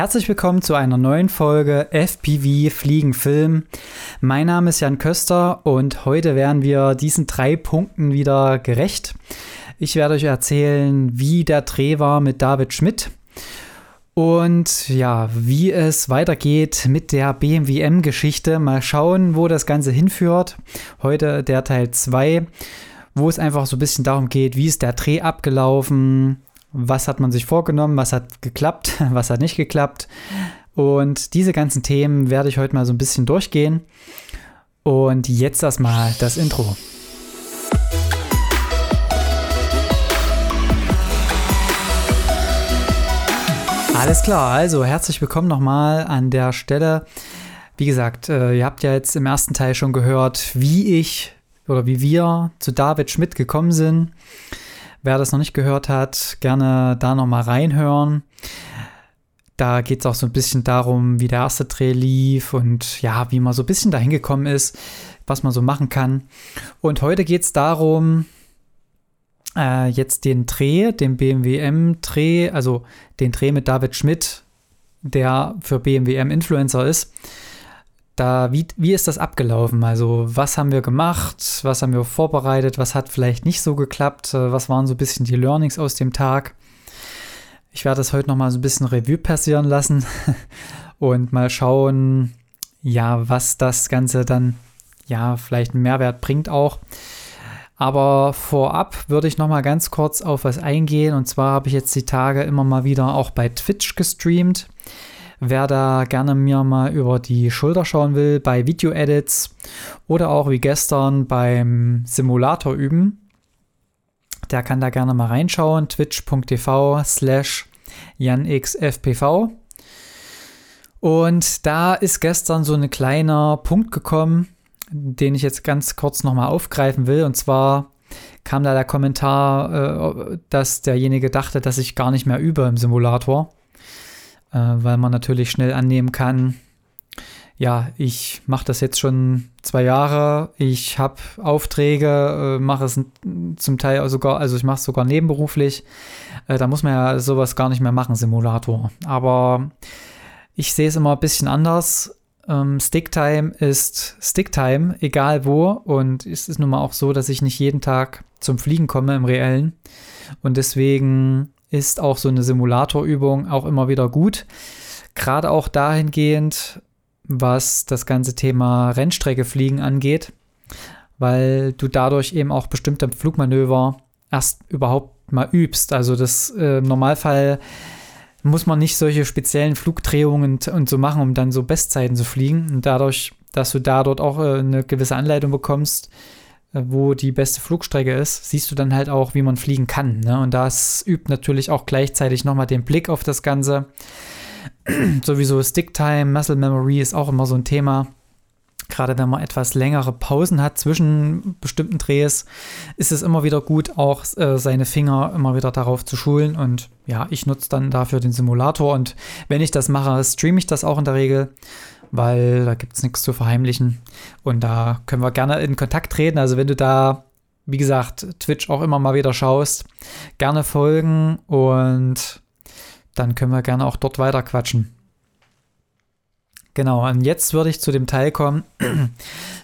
Herzlich willkommen zu einer neuen Folge FPV Fliegen Film. Mein Name ist Jan Köster und heute werden wir diesen drei Punkten wieder gerecht. Ich werde euch erzählen, wie der Dreh war mit David Schmidt und ja, wie es weitergeht mit der BMW M-Geschichte. Mal schauen, wo das Ganze hinführt. Heute der Teil 2, wo es einfach so ein bisschen darum geht, wie ist der Dreh abgelaufen, was hat man sich vorgenommen, was hat geklappt, was hat nicht geklappt. Und diese ganzen Themen werde ich heute mal so ein bisschen durchgehen. Und jetzt erstmal das Intro. Alles klar, also herzlich willkommen nochmal an der Stelle. Wie gesagt, äh, ihr habt ja jetzt im ersten Teil schon gehört, wie ich oder wie wir zu David Schmidt gekommen sind. Wer das noch nicht gehört hat, gerne da nochmal reinhören. Da geht es auch so ein bisschen darum, wie der erste Dreh lief und ja, wie man so ein bisschen dahin gekommen ist, was man so machen kann. Und heute geht es darum, äh, jetzt den Dreh, den BMW M-Dreh, also den Dreh mit David Schmidt, der für BMW M-Influencer ist, da, wie, wie ist das abgelaufen? Also, was haben wir gemacht? Was haben wir vorbereitet? Was hat vielleicht nicht so geklappt? Äh, was waren so ein bisschen die Learnings aus dem Tag? Ich werde das heute noch mal so ein bisschen Revue passieren lassen und mal schauen, ja, was das Ganze dann, ja, vielleicht einen Mehrwert bringt auch. Aber vorab würde ich noch mal ganz kurz auf was eingehen. Und zwar habe ich jetzt die Tage immer mal wieder auch bei Twitch gestreamt. Wer da gerne mir mal über die Schulter schauen will bei Video-Edits oder auch wie gestern beim Simulator üben, der kann da gerne mal reinschauen. twitch.tv slash janxfpv. Und da ist gestern so ein kleiner Punkt gekommen, den ich jetzt ganz kurz nochmal aufgreifen will. Und zwar kam da der Kommentar, äh, dass derjenige dachte, dass ich gar nicht mehr übe im Simulator äh, weil man natürlich schnell annehmen kann, ja, ich mache das jetzt schon zwei Jahre, ich habe Aufträge, äh, mache es zum Teil sogar, also ich mache es sogar nebenberuflich. Äh, da muss man ja sowas gar nicht mehr machen, Simulator. Aber ich sehe es immer ein bisschen anders. Ähm, Sticktime ist Sticktime, egal wo. Und es ist nun mal auch so, dass ich nicht jeden Tag zum Fliegen komme im Reellen. Und deswegen ist auch so eine Simulatorübung auch immer wieder gut. Gerade auch dahingehend, was das ganze Thema Rennstrecke fliegen angeht, weil du dadurch eben auch bestimmte Flugmanöver erst überhaupt mal übst. Also das äh, im Normalfall muss man nicht solche speziellen Flugdrehungen und, und, so machen, um dann so Bestzeiten zu fliegen. Und dadurch, dass du da dort auch äh, eine gewisse Anleitung bekommst, wo die beste Flugstrecke ist, siehst du dann halt auch, wie man fliegen kann. Ne? Und das übt natürlich auch gleichzeitig nochmal den Blick auf das Ganze. Sowieso Sticktime, Muscle Memory ist auch immer so ein Thema. Gerade wenn man etwas längere Pausen hat zwischen bestimmten Drehs, ist es immer wieder gut, auch äh, seine Finger immer wieder darauf zu schulen. Und ja, ich nutze dann dafür den Simulator. Und wenn ich das mache, streame ich das auch in der Regel weil da gibt es nichts zu verheimlichen. Und da können wir gerne in Kontakt treten. Also wenn du da, wie gesagt, Twitch auch immer mal wieder schaust, gerne folgen und dann können wir gerne auch dort weiter quatschen. Genau, und jetzt würde ich zu dem Teil kommen,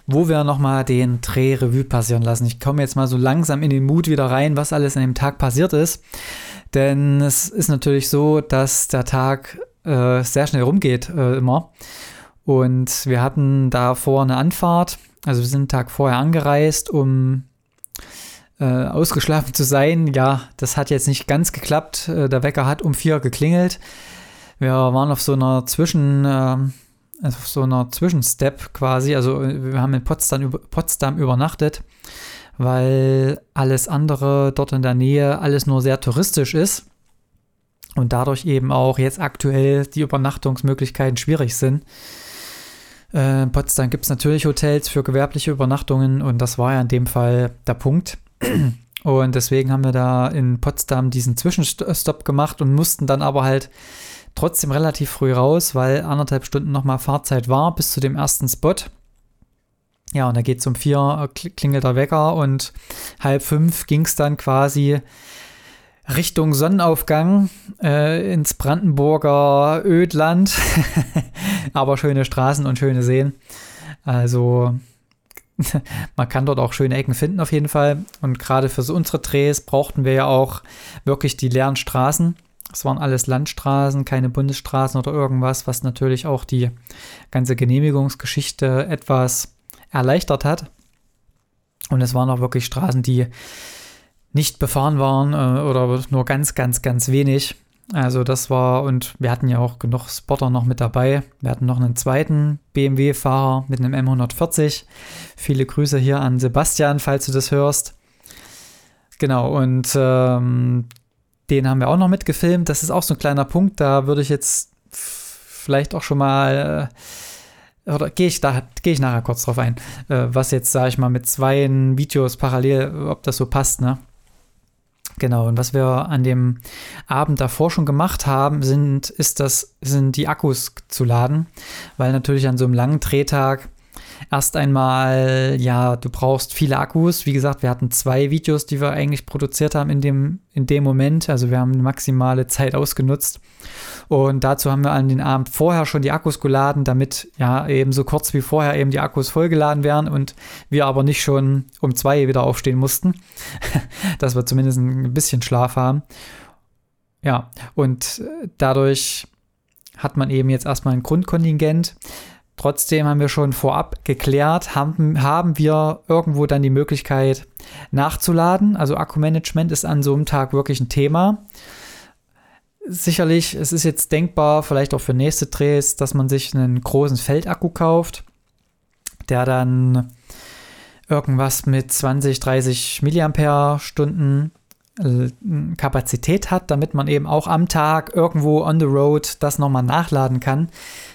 wo wir nochmal den Dreh-Revue passieren lassen. Ich komme jetzt mal so langsam in den Mut wieder rein, was alles an dem Tag passiert ist. Denn es ist natürlich so, dass der Tag äh, sehr schnell rumgeht, äh, immer. Und wir hatten davor eine Anfahrt. Also wir sind einen Tag vorher angereist, um äh, ausgeschlafen zu sein. Ja, das hat jetzt nicht ganz geklappt. Äh, der Wecker hat um vier geklingelt. Wir waren auf so einer Zwischen, äh, auf so einer Zwischenstep quasi. Also wir haben in Potsdam, Potsdam übernachtet, weil alles andere dort in der Nähe alles nur sehr touristisch ist und dadurch eben auch jetzt aktuell die Übernachtungsmöglichkeiten schwierig sind. Äh, in Potsdam gibt es natürlich Hotels für gewerbliche Übernachtungen und das war ja in dem Fall der Punkt. Und deswegen haben wir da in Potsdam diesen Zwischenstopp gemacht und mussten dann aber halt trotzdem relativ früh raus, weil anderthalb Stunden nochmal Fahrzeit war bis zu dem ersten Spot. Ja, und da geht es um vier, äh, klingelt der Wecker und halb fünf ging es dann quasi Richtung Sonnenaufgang äh, ins Brandenburger Ödland. Aber schöne Straßen und schöne Seen. Also man kann dort auch schöne Ecken finden auf jeden Fall. Und gerade für so unsere Drehs brauchten wir ja auch wirklich die leeren Straßen. Es waren alles Landstraßen, keine Bundesstraßen oder irgendwas, was natürlich auch die ganze Genehmigungsgeschichte etwas erleichtert hat. Und es waren auch wirklich Straßen, die nicht befahren waren äh, oder nur ganz, ganz, ganz wenig. Also das war, und wir hatten ja auch genug Spotter noch mit dabei. Wir hatten noch einen zweiten BMW-Fahrer mit einem M140. Viele Grüße hier an Sebastian, falls du das hörst. Genau, und ähm, den haben wir auch noch mitgefilmt. Das ist auch so ein kleiner Punkt, da würde ich jetzt vielleicht auch schon mal, äh, oder gehe ich da, gehe ich nachher kurz drauf ein, äh, was jetzt, sage ich mal, mit zwei Videos parallel, ob das so passt, ne? Genau, und was wir an dem Abend davor schon gemacht haben, sind, ist das, sind die Akkus zu laden, weil natürlich an so einem langen Drehtag erst einmal, ja, du brauchst viele Akkus. Wie gesagt, wir hatten zwei Videos, die wir eigentlich produziert haben in dem, in dem Moment. Also wir haben eine maximale Zeit ausgenutzt. Und dazu haben wir an den Abend vorher schon die Akkus geladen, damit ja eben so kurz wie vorher eben die Akkus vollgeladen werden und wir aber nicht schon um zwei wieder aufstehen mussten, dass wir zumindest ein bisschen Schlaf haben. Ja, und dadurch hat man eben jetzt erstmal ein Grundkontingent. Trotzdem haben wir schon vorab geklärt, haben, haben wir irgendwo dann die Möglichkeit nachzuladen. Also Akkumanagement ist an so einem Tag wirklich ein Thema sicherlich, es ist jetzt denkbar, vielleicht auch für nächste Drehs, dass man sich einen großen Feldakku kauft, der dann irgendwas mit 20, 30 Milliampere-Stunden äh, Kapazität hat, damit man eben auch am Tag irgendwo on the road das nochmal nachladen kann.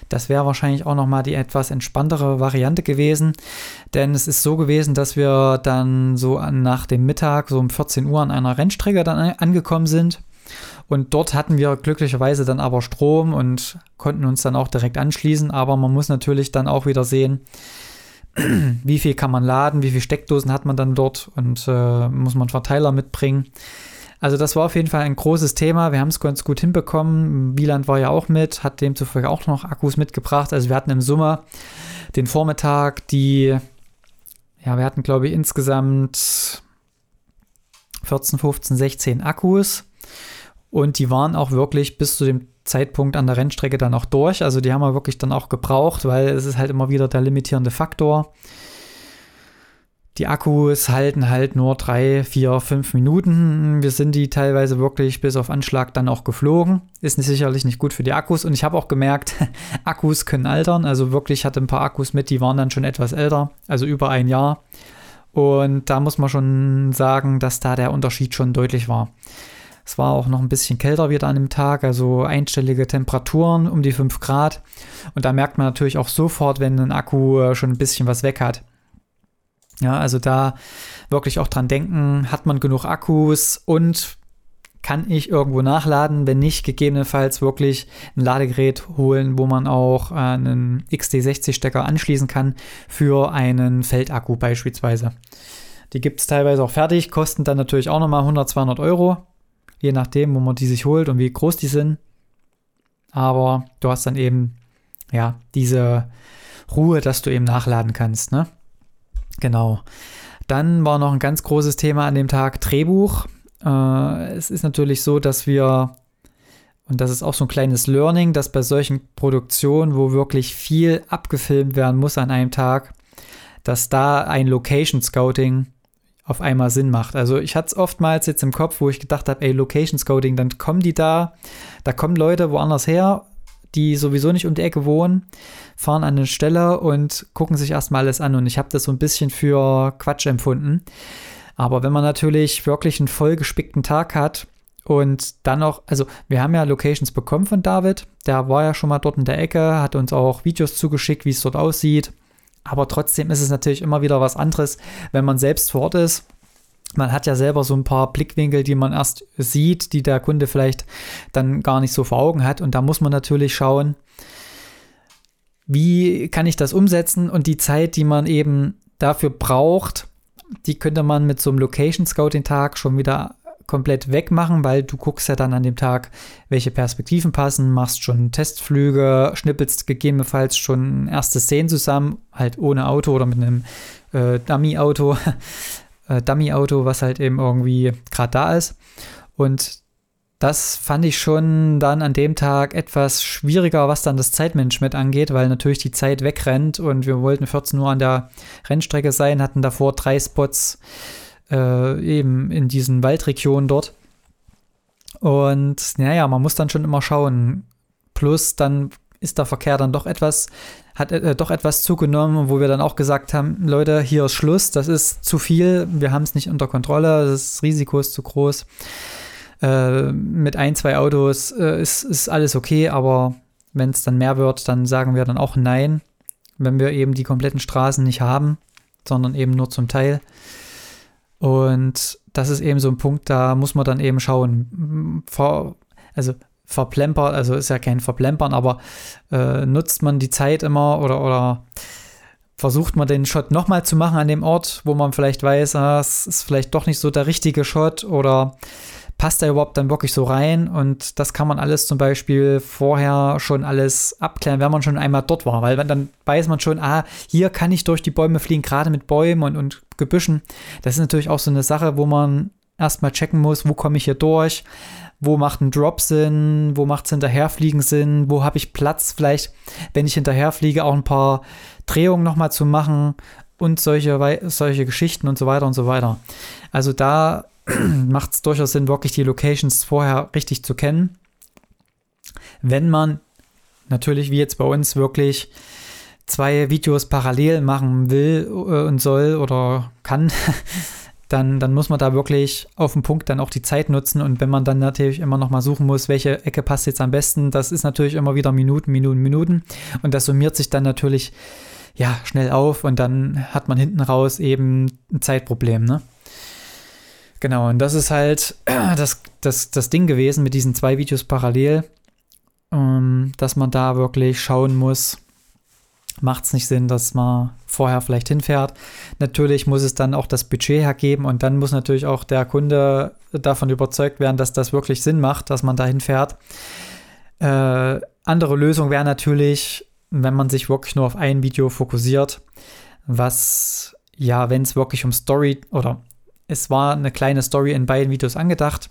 Das wäre wahrscheinlich auch nochmal die etwas entspanntere Variante gewesen, denn es ist so gewesen, dass wir dann so nach dem Mittag, so um 14 Uhr an einer Rennstrecke dann angekommen sind und dort hatten wir glücklicherweise dann aber Strom und konnten uns dann auch direkt anschließen. Aber man muss natürlich dann auch wieder sehen, wie viel kann man laden, wie viele Steckdosen hat man dann dort und äh, muss man Verteiler mitbringen. Also das war auf jeden Fall ein großes Thema. Wir haben es ganz gut hinbekommen. Wieland war ja auch mit, hat demzufolge auch noch Akkus mitgebracht. Also wir hatten im Sommer den Vormittag die, ja, wir hatten glaube ich insgesamt 14, 15, 16 Akkus. Und die waren auch wirklich bis zu dem Zeitpunkt an der Rennstrecke dann auch durch. Also die haben wir wirklich dann auch gebraucht, weil es ist halt immer wieder der limitierende Faktor. Die Akkus halten halt nur drei, vier, fünf Minuten. Wir sind die teilweise wirklich bis auf Anschlag dann auch geflogen. Ist sicherlich nicht gut für die Akkus. Und ich habe auch gemerkt, Akkus können altern. Also wirklich hatte ein paar Akkus mit, die waren dann schon etwas älter, also über ein Jahr. Und da muss man schon sagen, dass da der Unterschied schon deutlich war. Es war auch noch ein bisschen kälter wieder an dem Tag, also einstellige Temperaturen um die 5 Grad. Und da merkt man natürlich auch sofort, wenn ein Akku äh, schon ein bisschen was weg hat. Ja, also da wirklich auch dran denken, hat man genug Akkus und kann ich irgendwo nachladen, wenn nicht, gegebenenfalls wirklich ein Ladegerät holen, wo man auch äh, einen XD60-Stecker anschließen kann für einen Feldakku beispielsweise. Die gibt es teilweise auch fertig, kosten dann natürlich auch nochmal 100, 200 Euro je nachdem, wo man die sich holt und wie groß die sind. Aber du hast dann eben, ja, diese Ruhe, dass du eben nachladen kannst, ne? Genau. Dann war noch ein ganz großes Thema an dem Tag Drehbuch. Äh, es ist natürlich so, dass wir, und das ist auch so ein kleines Learning, dass bei solchen Produktionen, wo wirklich viel abgefilmt werden muss an einem Tag, dass da ein Location Scouting auf einmal Sinn macht. Also ich hatte es oftmals jetzt im Kopf, wo ich gedacht habe, ey, Location Scouting, dann kommen die da, da kommen Leute woanders her, die sowieso nicht um die Ecke wohnen, fahren an eine Stelle und gucken sich erstmal alles an. Und ich habe das so ein bisschen für Quatsch empfunden. Aber wenn man natürlich wirklich einen vollgespickten Tag hat und dann noch, also wir haben ja Locations bekommen von David, der war ja schon mal dort in der Ecke, hat uns auch Videos zugeschickt, wie es dort aussieht. Aber trotzdem ist es natürlich immer wieder was anderes, wenn man selbst vor Ort ist. Man hat ja selber so ein paar Blickwinkel, die man erst sieht, die der Kunde vielleicht dann gar nicht so vor Augen hat. Und da muss man natürlich schauen, wie kann ich das umsetzen und die Zeit, die man eben dafür braucht, die könnte man mit so einem Location Scouting Tag schon wieder komplett wegmachen, weil du guckst ja dann an dem Tag, welche Perspektiven passen, machst schon Testflüge, schnippelst gegebenenfalls schon erste Szenen zusammen, halt ohne Auto oder mit einem äh, Dummy-Auto, äh, Dummy-Auto, was halt eben irgendwie gerade da ist. Und das fand ich schon dann an dem Tag etwas schwieriger, was dann das Zeitmanagement angeht, weil natürlich die Zeit wegrennt und wir wollten 14 Uhr an der Rennstrecke sein, hatten davor drei Spots äh, eben in diesen Waldregionen dort. Und naja, man muss dann schon immer schauen. Plus dann ist der Verkehr dann doch etwas, hat äh, doch etwas zugenommen, wo wir dann auch gesagt haben, Leute, hier ist Schluss, das ist zu viel, wir haben es nicht unter Kontrolle, das Risiko ist zu groß. Äh, mit ein, zwei Autos äh, ist, ist alles okay, aber wenn es dann mehr wird, dann sagen wir dann auch nein, wenn wir eben die kompletten Straßen nicht haben, sondern eben nur zum Teil. Und das ist eben so ein Punkt, da muss man dann eben schauen. Ver, also verplempert, also ist ja kein Verplempern, aber äh, nutzt man die Zeit immer oder, oder versucht man den Shot nochmal zu machen an dem Ort, wo man vielleicht weiß, ah, es ist vielleicht doch nicht so der richtige Shot oder passt er überhaupt dann wirklich so rein? Und das kann man alles zum Beispiel vorher schon alles abklären, wenn man schon einmal dort war, weil dann weiß man schon, ah, hier kann ich durch die Bäume fliegen, gerade mit Bäumen und, und Gebüschen. Das ist natürlich auch so eine Sache, wo man erstmal checken muss, wo komme ich hier durch, wo macht ein Drop Sinn, wo macht es hinterherfliegen Sinn, wo habe ich Platz vielleicht, wenn ich hinterherfliege, auch ein paar Drehungen nochmal zu machen und solche, solche Geschichten und so weiter und so weiter. Also da macht es durchaus Sinn, wirklich die Locations vorher richtig zu kennen. Wenn man natürlich, wie jetzt bei uns, wirklich zwei Videos parallel machen will äh, und soll oder kann, dann, dann muss man da wirklich auf den Punkt dann auch die Zeit nutzen. Und wenn man dann natürlich immer noch mal suchen muss, welche Ecke passt jetzt am besten, das ist natürlich immer wieder Minuten, Minuten, Minuten. Und das summiert sich dann natürlich ja schnell auf und dann hat man hinten raus eben ein Zeitproblem, ne? Genau, und das ist halt das, das, das Ding gewesen mit diesen zwei Videos parallel, ähm, dass man da wirklich schauen muss, macht es nicht Sinn, dass man vorher vielleicht hinfährt. Natürlich muss es dann auch das Budget hergeben und dann muss natürlich auch der Kunde davon überzeugt werden, dass das wirklich Sinn macht, dass man da hinfährt. Äh, andere Lösung wäre natürlich, wenn man sich wirklich nur auf ein Video fokussiert, was ja, wenn es wirklich um Story oder es war eine kleine Story in beiden Videos angedacht.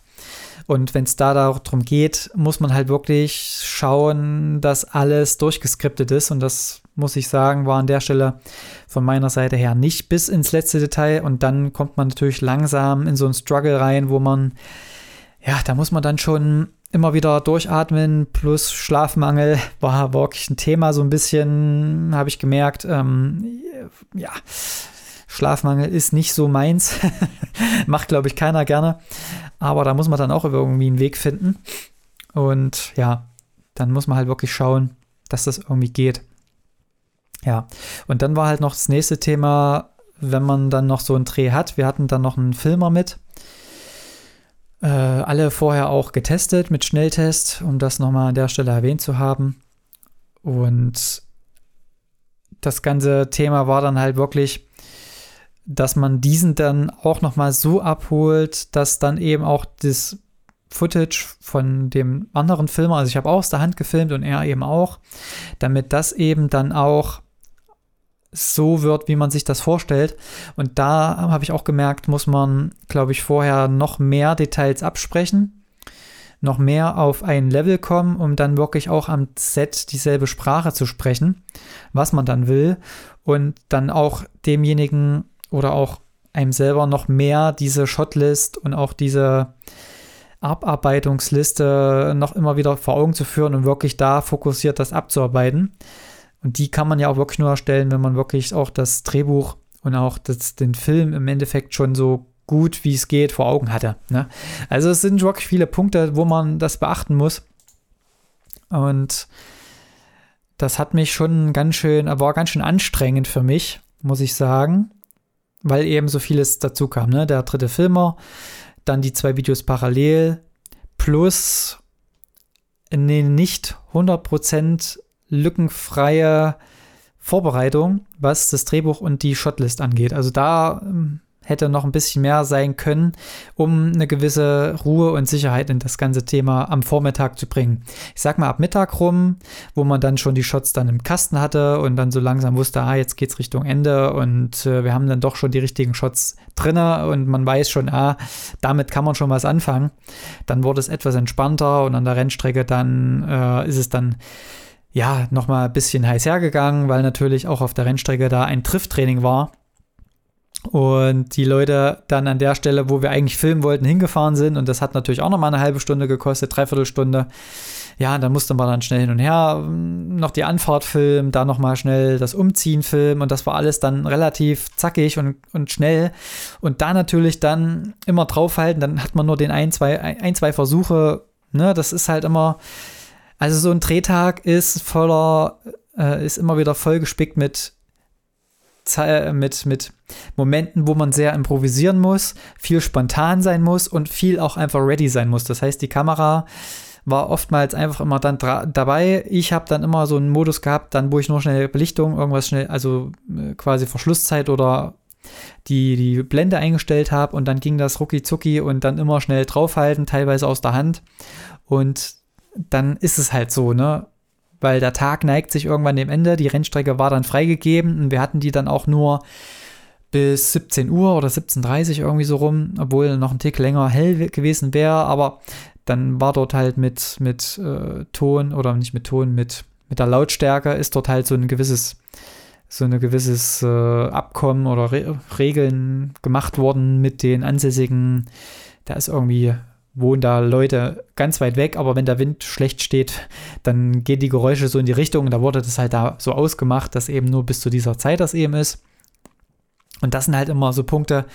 Und wenn es da darum geht, muss man halt wirklich schauen, dass alles durchgeskriptet ist. Und das muss ich sagen, war an der Stelle von meiner Seite her nicht bis ins letzte Detail. Und dann kommt man natürlich langsam in so einen Struggle rein, wo man, ja, da muss man dann schon immer wieder durchatmen. Plus Schlafmangel war wirklich ein Thema, so ein bisschen, habe ich gemerkt. Ähm, ja, Schlafmangel ist nicht so meins. Macht, glaube ich, keiner gerne. Aber da muss man dann auch irgendwie einen Weg finden. Und ja, dann muss man halt wirklich schauen, dass das irgendwie geht. Ja, und dann war halt noch das nächste Thema, wenn man dann noch so einen Dreh hat. Wir hatten dann noch einen Filmer mit. Äh, alle vorher auch getestet mit Schnelltest, um das nochmal an der Stelle erwähnt zu haben. Und das ganze Thema war dann halt wirklich, dass man diesen dann auch noch mal so abholt, dass dann eben auch das Footage von dem anderen Filmer, also ich habe auch aus der Hand gefilmt und er eben auch, damit das eben dann auch so wird, wie man sich das vorstellt. Und da habe ich auch gemerkt, muss man, glaube ich, vorher noch mehr Details absprechen, noch mehr auf ein Level kommen, um dann wirklich auch am Set dieselbe Sprache zu sprechen, was man dann will und dann auch demjenigen oder auch einem selber noch mehr diese Shotlist und auch diese Abarbeitungsliste noch immer wieder vor Augen zu führen und wirklich da fokussiert das abzuarbeiten. Und die kann man ja auch wirklich nur erstellen, wenn man wirklich auch das Drehbuch und auch das, den Film im Endeffekt schon so gut wie es geht vor Augen hatte. Ne? Also es sind wirklich viele Punkte, wo man das beachten muss. Und das hat mich schon ganz schön, war ganz schön anstrengend für mich, muss ich sagen weil eben so vieles dazu kam. Ne? Der dritte Filmer, dann die zwei Videos parallel, plus eine nicht 100% lückenfreie Vorbereitung, was das Drehbuch und die Shotlist angeht. Also da ähm, hätte noch ein bisschen mehr sein können, um eine gewisse Ruhe und Sicherheit in das ganze Thema am Vormittag zu bringen. Ich sag mal ab Mittag rum, wo man dann schon die Shots dann im Kasten hatte und dann so langsam wusste, ah, jetzt geht's Richtung Ende und äh, wir haben dann doch schon die richtigen Shots drinne und man weiß schon, ah, damit kann man schon was anfangen. Dann wurde es etwas entspannter und an der Rennstrecke dann äh, ist es dann ja, nochmal ein bisschen heiß hergegangen, weil natürlich auch auf der Rennstrecke da ein Trifttraining war. Und die Leute dann an der Stelle, wo wir eigentlich filmen wollten, hingefahren sind. Und das hat natürlich auch nochmal eine halbe Stunde gekostet, dreiviertel Stunde. Ja, dann musste man dann schnell hin und her hm, noch die Anfahrt filmen, da nochmal schnell das Umziehen filmen. Und das war alles dann relativ zackig und, und schnell. Und da natürlich dann immer draufhalten, dann hat man nur den ein, zwei, ein, zwei Versuche. Ne, das ist halt immer, also so ein Drehtag ist voller, äh, ist immer wieder vollgespickt mit, äh, mit, mit Momenten, wo man sehr improvisieren muss, viel spontan sein muss und viel auch einfach ready sein muss. Das heißt, die Kamera war oftmals einfach immer dann dabei. Ich habe dann immer so einen Modus gehabt, dann wo ich nur schnell Belichtung, irgendwas schnell, also äh, quasi Verschlusszeit oder die, die Blende eingestellt habe und dann ging das rucki zucki und dann immer schnell draufhalten, teilweise aus der Hand. Und dann ist es halt so, ne? Weil der Tag neigt sich irgendwann dem Ende. Die Rennstrecke war dann freigegeben und wir hatten die dann auch nur bis 17 Uhr oder 17.30 Uhr irgendwie so rum, obwohl noch ein Tick länger hell gewesen wäre. Aber dann war dort halt mit, mit äh, Ton oder nicht mit Ton, mit, mit der Lautstärke ist dort halt so ein gewisses, so ein gewisses äh, Abkommen oder Re Regeln gemacht worden mit den ansässigen. Da ist irgendwie wohnen da Leute ganz weit weg, aber wenn der Wind schlecht steht, dann gehen die Geräusche so in die Richtung. Da wurde das halt da so ausgemacht, dass eben nur bis zu dieser Zeit das eben ist. Und das sind halt immer so Punkte,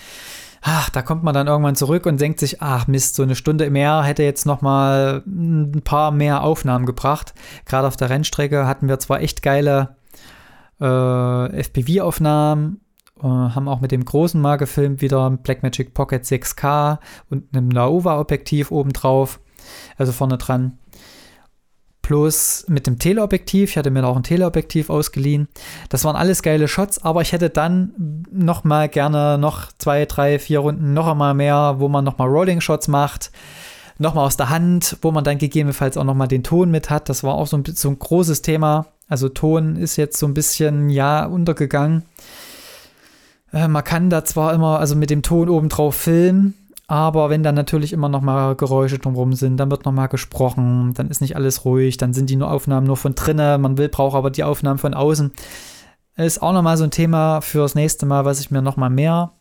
ach, da kommt man dann irgendwann zurück und denkt sich, ach Mist, so eine Stunde mehr hätte jetzt noch mal ein paar mehr Aufnahmen gebracht. Gerade auf der Rennstrecke hatten wir zwar echt geile äh, FPV-Aufnahmen, haben auch mit dem großen mal gefilmt, wieder Blackmagic Pocket 6K und einem Laowa-Objektiv obendrauf, also vorne dran. Plus mit dem Teleobjektiv, ich hatte mir auch ein Teleobjektiv ausgeliehen. Das waren alles geile Shots, aber ich hätte dann noch mal gerne noch zwei, drei, vier Runden noch einmal mehr, wo man noch mal Rolling Shots macht nochmal aus der Hand, wo man dann gegebenenfalls auch nochmal den Ton mit hat. Das war auch so ein, so ein großes Thema. Also Ton ist jetzt so ein bisschen, ja, untergegangen. Äh, man kann da zwar immer, also mit dem Ton obendrauf filmen, aber wenn dann natürlich immer noch mal Geräusche drumherum sind, dann wird noch mal gesprochen, dann ist nicht alles ruhig, dann sind die nur Aufnahmen nur von drinnen, man will, braucht aber die Aufnahmen von außen. Ist auch noch mal so ein Thema fürs nächste Mal, was ich mir noch mal mehr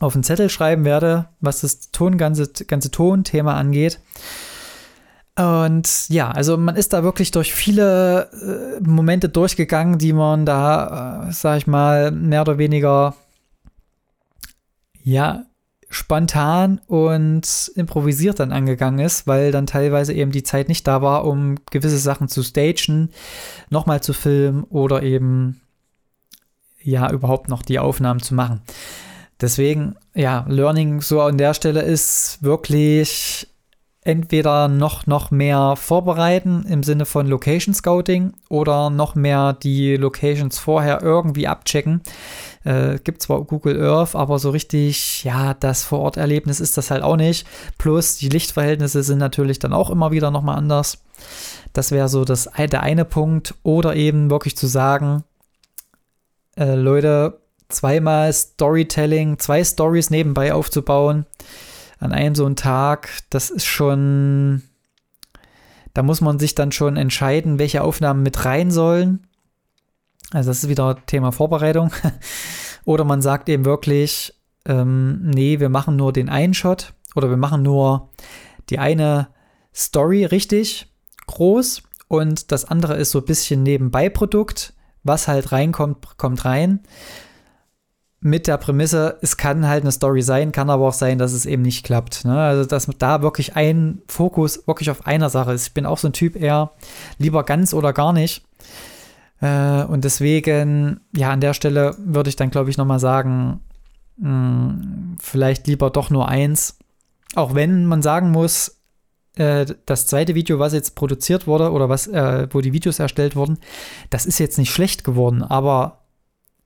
auf den Zettel schreiben werde, was das Ton, ganze, ganze Tonthema angeht. Und ja, also man ist da wirklich durch viele äh, Momente durchgegangen, die man da, äh, sag ich mal, mehr oder weniger ja, spontan und improvisiert dann angegangen ist, weil dann teilweise eben die Zeit nicht da war, um gewisse Sachen zu stagen, nochmal zu filmen oder eben ja überhaupt noch die Aufnahmen zu machen. Deswegen, ja, Learning so an der Stelle ist wirklich entweder noch, noch mehr vorbereiten im Sinne von Location Scouting oder noch mehr die Locations vorher irgendwie abchecken. Äh, gibt zwar Google Earth, aber so richtig, ja, das Vororterlebnis ist das halt auch nicht. Plus die Lichtverhältnisse sind natürlich dann auch immer wieder nochmal anders. Das wäre so das, der eine Punkt. Oder eben wirklich zu sagen, äh, Leute, zweimal Storytelling, zwei Stories nebenbei aufzubauen an einem so einen Tag, das ist schon, da muss man sich dann schon entscheiden, welche Aufnahmen mit rein sollen. Also das ist wieder Thema Vorbereitung. oder man sagt eben wirklich, ähm, nee, wir machen nur den einen Shot oder wir machen nur die eine Story richtig groß und das andere ist so ein bisschen nebenbei Produkt. Was halt reinkommt, kommt rein mit der Prämisse, es kann halt eine Story sein, kann aber auch sein, dass es eben nicht klappt. Ne? Also, dass da wirklich ein Fokus wirklich auf einer Sache ist. Ich bin auch so ein Typ eher lieber ganz oder gar nicht. Äh, und deswegen, ja, an der Stelle würde ich dann, glaube ich, nochmal sagen, mh, hm, vielleicht lieber doch nur eins. Auch wenn man sagen muss, äh, das zweite Video, was jetzt produziert wurde oder was, äh, wo die Videos erstellt wurden, das ist jetzt nicht schlecht geworden, aber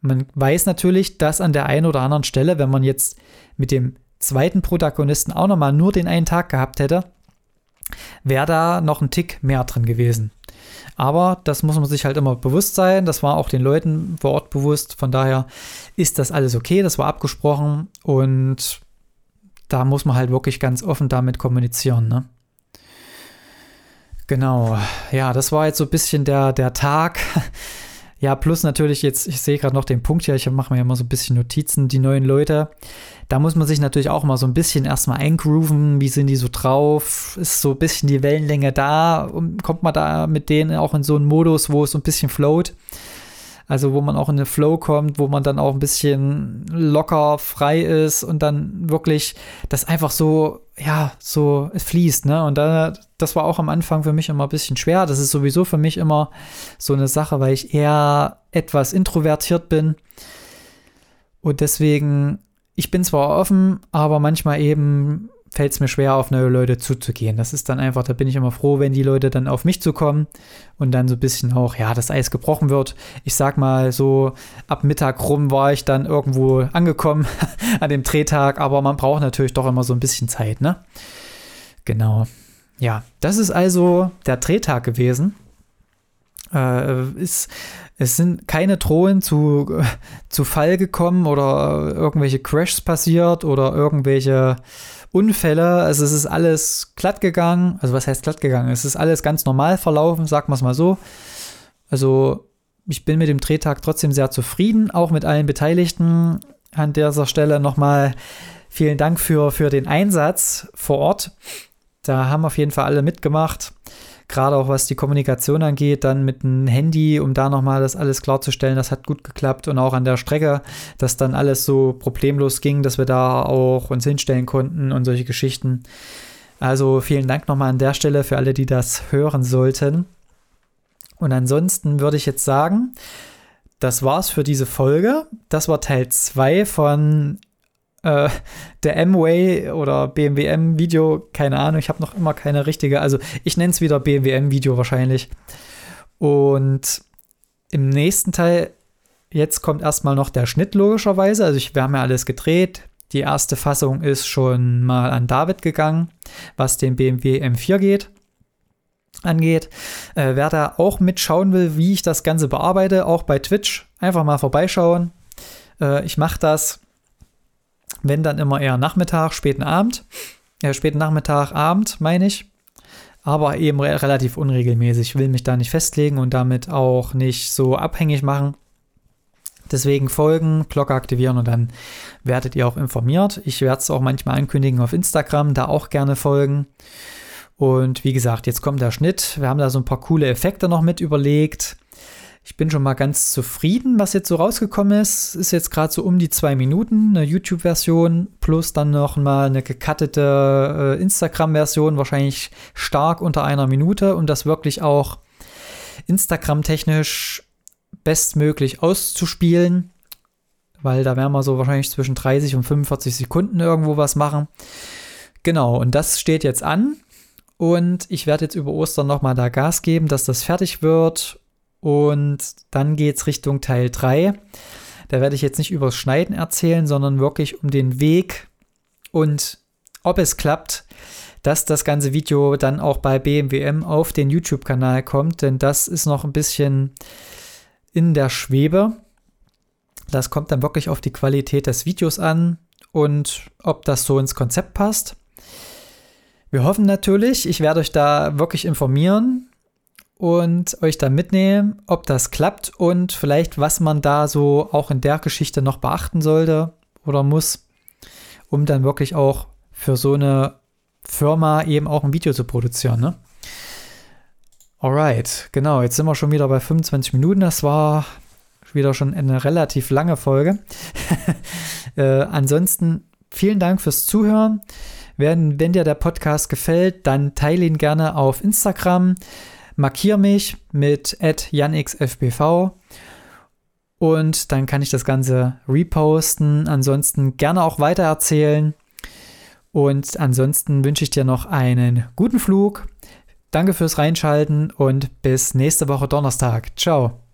Man weiß natürlich, dass an der einen oder anderen Stelle, wenn man jetzt mit dem zweiten Protagonisten auch nochmal nur den einen Tag gehabt hätte, wäre da noch ein Tick mehr drin gewesen. Aber das muss man sich halt immer bewusst sein. Das war auch den Leuten vor Ort bewusst. Von daher ist das alles okay. Das war abgesprochen und da muss man halt wirklich ganz offen damit kommunizieren. Ne? Genau. Ja, das war jetzt so ein bisschen der, der Tag. Ja, plus natürlich jetzt, ich sehe gerade noch den Punkt hier, ich mache mir immer so ein bisschen Notizen, die neuen Leute. Da muss man sich natürlich auch mal so ein bisschen erstmal eingrooven, wie sind die so drauf, ist so ein bisschen die Wellenlänge da, kommt man da mit denen auch in so einen Modus, wo es so ein bisschen float. Also wo man auch in den Flow kommt, wo man dann auch ein bisschen locker, frei ist und dann wirklich das einfach so, ja, so fließt, ne? Und da, das war auch am Anfang für mich immer ein bisschen schwer. Das ist sowieso für mich immer so eine Sache, weil ich eher etwas introvertiert bin. Und deswegen, ich bin zwar offen, aber manchmal eben fällt es mir schwer, auf neue Leute zuzugehen. Das ist dann einfach, da bin ich immer froh, wenn die Leute dann auf mich zukommen und dann so ein bisschen auch, ja, das Eis gebrochen wird. Ich sag mal, so ab Mittag rum war ich dann irgendwo angekommen an dem Drehtag, aber man braucht natürlich doch immer so ein bisschen Zeit, ne? Genau. Ja, das ist also der Drehtag gewesen. Äh, ist, es sind keine Drohnen zu, zu Fall gekommen oder irgendwelche Crashs passiert oder irgendwelche Unfälle. Also es ist alles glatt gegangen. Also was heißt glatt gegangen? Es ist alles ganz normal verlaufen, sagen wir es mal so. Also ich bin mit dem Drehtag trotzdem sehr zufrieden, auch mit allen Beteiligten. An dieser Stelle nochmal vielen Dank für, für den Einsatz vor Ort. Da haben auf jeden Fall alle mitgemacht gerade auch was die Kommunikation angeht, dann mit einem Handy, um da nochmal das alles klarzustellen, das hat gut geklappt und auch an der Strecke, dass dann alles so problemlos ging, dass wir da auch uns hinstellen konnten und solche Geschichten. Also vielen Dank nochmal an der Stelle für alle, die das hören sollten. Und ansonsten würde ich jetzt sagen, das war's für diese Folge. Das war Teil 2 von äh, der M-Way oder BMW M-Video, keine Ahnung, ich habe noch immer keine richtige, also ich nenne es wieder BMW M-Video wahrscheinlich. Und im nächsten Teil, jetzt kommt erstmal noch der Schnitt logischerweise, also ich, wir haben ja alles gedreht. Die erste Fassung ist schon mal an David gegangen, was den BMW M4 geht angeht. Äh, wer da auch mitschauen will, wie ich das Ganze bearbeite, auch bei Twitch, einfach mal vorbeischauen. Äh, ich mache das wenn dann immer eher Nachmittag, späten Abend. Ja, späten Nachmittag, Abend, meine ich. Aber eben re relativ unregelmäßig. Ich will mich da nicht festlegen und damit auch nicht so abhängig machen. Deswegen folgen, Glocke aktivieren und dann werdet ihr auch informiert. Ich werde es auch manchmal ankündigen auf Instagram, da auch gerne folgen. Und wie gesagt, jetzt kommt der Schnitt. Wir haben da so ein paar coole Effekte noch mit überlegt. Ich bin schon mal ganz zufrieden, was jetzt so rausgekommen ist. Ist jetzt gerade so um die zwei Minuten, eine YouTube-Version plus dann noch mal eine gecuttete äh, Instagram-Version, wahrscheinlich stark unter einer Minute, um das wirklich auch Instagram-technisch bestmöglich auszuspielen. Weil da werden wir so wahrscheinlich zwischen 30 und 45 Sekunden irgendwo was machen. Genau, und das steht jetzt an. Und ich werde jetzt über Ostern nochmal da Gas geben, dass das fertig wird und dann geht es Richtung Teil 3. Da werde ich jetzt nicht übers Schneiden erzählen, sondern wirklich um den Weg und ob es klappt, dass das ganze Video dann auch bei BMWM auf den YouTube-Kanal kommt, denn das ist noch ein bisschen in der Schwebe. Das kommt dann wirklich auf die Qualität des Videos an und ob das so ins Konzept passt. Wir hoffen natürlich, ich werde euch da wirklich informieren und euch da mitnehmen, ob das klappt und vielleicht, was man da so auch in der Geschichte noch beachten sollte oder muss, um dann wirklich auch für so eine Firma eben auch ein Video zu produzieren. Ne? Alright, genau, jetzt sind wir schon wieder bei 25 Minuten. Das war wieder schon eine relativ lange Folge. äh, ansonsten vielen Dank fürs Zuhören. Wenn, wenn dir der Podcast gefällt, dann teile ihn gerne auf Instagram. Markiere mich mit janxfbv und dann kann ich das Ganze reposten. Ansonsten gerne auch weitererzählen. Und ansonsten wünsche ich dir noch einen guten Flug. Danke fürs Reinschalten und bis nächste Woche Donnerstag. Ciao.